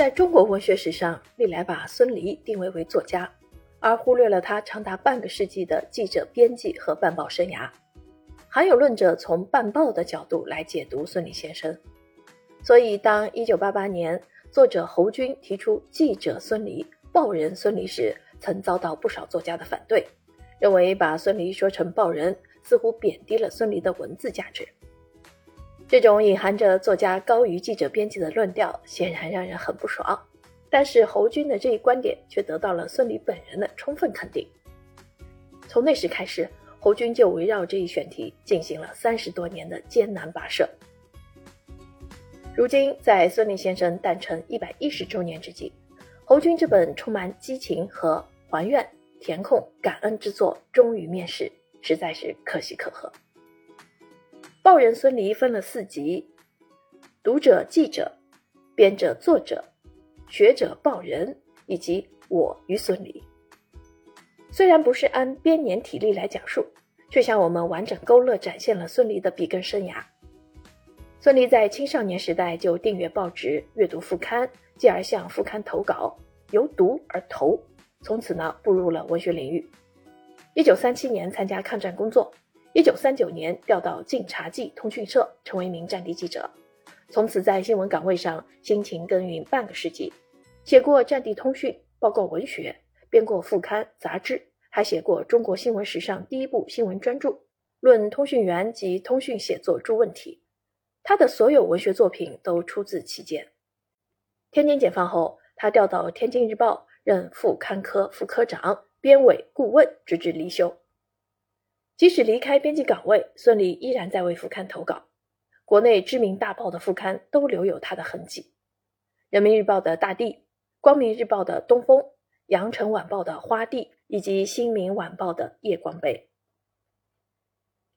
在中国文学史上，历来把孙犁定位为作家，而忽略了他长达半个世纪的记者、编辑和办报生涯。还有论者从办报的角度来解读孙犁先生。所以，当1988年作者侯军提出“记者孙犁，报人孙犁”时，曾遭到不少作家的反对，认为把孙犁说成报人，似乎贬低了孙犁的文字价值。这种隐含着作家高于记者编辑的论调，显然让人很不爽。但是侯军的这一观点却得到了孙犁本人的充分肯定。从那时开始，侯军就围绕这一选题进行了三十多年的艰难跋涉。如今，在孙犁先生诞辰一百一十周年之际，侯军这本充满激情和还愿、填空、感恩之作终于面世，实在是可喜可贺。报人孙犁分了四集：读者、记者、编者、作者、学者、报人，以及我与孙犁。虽然不是按编年体例来讲述，却向我们完整勾勒展现了孙犁的笔耕生涯。孙犁在青少年时代就订阅报纸、阅读副刊，继而向副刊投稿，由读而投，从此呢步入了文学领域。一九三七年参加抗战工作。一九三九年调到晋察冀通讯社，成为一名战地记者，从此在新闻岗位上辛勤耕耘半个世纪，写过战地通讯报告文学，编过副刊杂志，还写过中国新闻史上第一部新闻专著《论通讯员及通讯写作诸问题》。他的所有文学作品都出自其间。天津解放后，他调到《天津日报》任副刊科副科长、编委顾问，直至离休。即使离开编辑岗位，孙犁依然在为副刊投稿。国内知名大报的副刊都留有他的痕迹：人民日报的大地、光明日报的东风、羊城晚报的花地，以及新民晚报的夜光杯。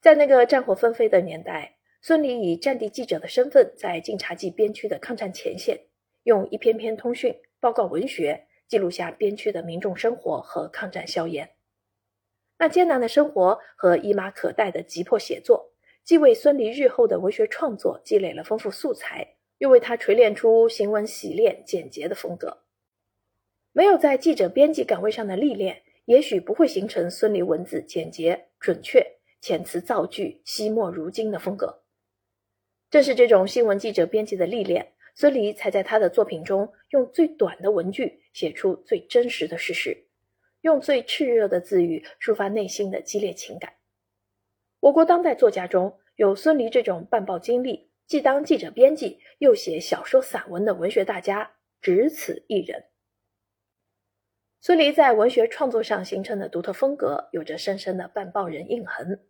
在那个战火纷飞的年代，孙犁以战地记者的身份，在晋察冀边区的抗战前线，用一篇篇通讯报告文学，记录下边区的民众生活和抗战硝烟。那艰难的生活和一马可待的急迫写作，既为孙犁日后的文学创作积累了丰富素材，又为他锤炼出行文洗练、简洁的风格。没有在记者、编辑岗位上的历练，也许不会形成孙犁文字简洁、准确、遣词造句惜墨如金的风格。正是这种新闻记者、编辑的历练，孙犁才在他的作品中用最短的文句写出最真实的事实。用最炽热的字语抒发内心的激烈情感。我国当代作家中有孙犁这种办报经历，既当记者编辑又写小说散文的文学大家，只此一人。孙犁在文学创作上形成的独特风格，有着深深的办报人印痕。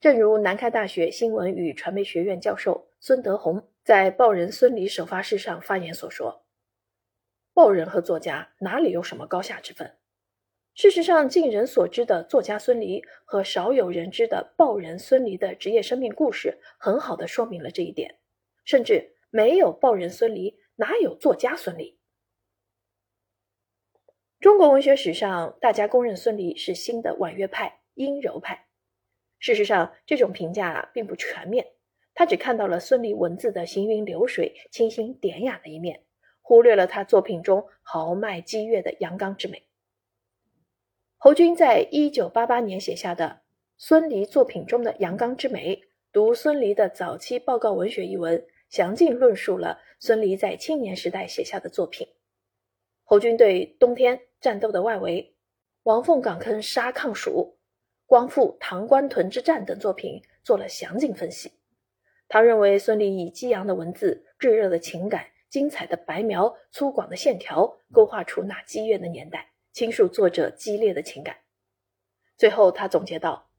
正如南开大学新闻与传媒学院教授孙德宏在报人孙犁首发式上发言所说：“报人和作家哪里有什么高下之分？”事实上，尽人所知的作家孙犁和少有人知的报人孙犁的职业生命故事，很好的说明了这一点。甚至没有报人孙犁，哪有作家孙犁？中国文学史上，大家公认孙犁是新的婉约派、阴柔派。事实上，这种评价并不全面，他只看到了孙犁文字的行云流水、清新典雅的一面，忽略了他作品中豪迈激越的阳刚之美。侯军在一九八八年写下的《孙犁作品中的阳刚之美》，读孙犁的早期报告文学一文，详尽论述了孙犁在青年时代写下的作品。侯军对冬天战斗的外围、王凤岗坑杀抗蜀、光复唐官屯之战等作品做了详尽分析。他认为孙犁以激昂的文字、炙热的情感、精彩的白描、粗犷的线条，勾画出那激越的年代。倾诉作者激烈的情感，最后他总结道：“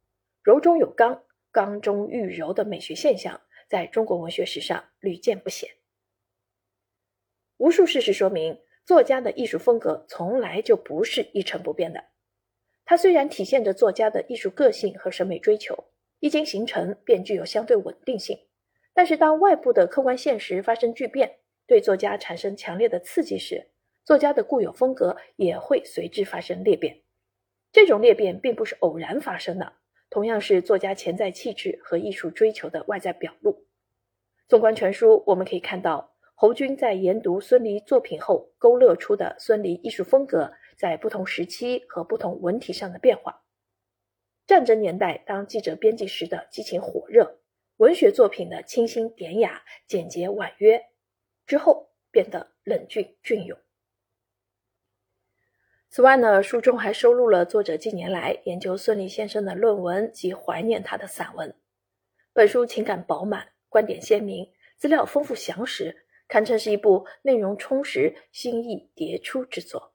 柔中有刚，刚中寓柔的美学现象，在中国文学史上屡见不鲜。无数事实说明，作家的艺术风格从来就不是一成不变的。它虽然体现着作家的艺术个性和审美追求，一经形成便具有相对稳定性，但是当外部的客观现实发生巨变，对作家产生强烈的刺激时，作家的固有风格也会随之发生裂变，这种裂变并不是偶然发生的，同样是作家潜在气质和艺术追求的外在表露。纵观全书，我们可以看到，侯军在研读孙犁作品后，勾勒出的孙犁艺术风格在不同时期和不同文体上的变化。战争年代，当记者编辑时的激情火热，文学作品的清新典雅、简洁婉约，之后变得冷峻隽永。此外呢，书中还收录了作者近年来研究孙犁先生的论文及怀念他的散文。本书情感饱满，观点鲜明，资料丰富详实。堪称是一部内容充实、新意迭出之作。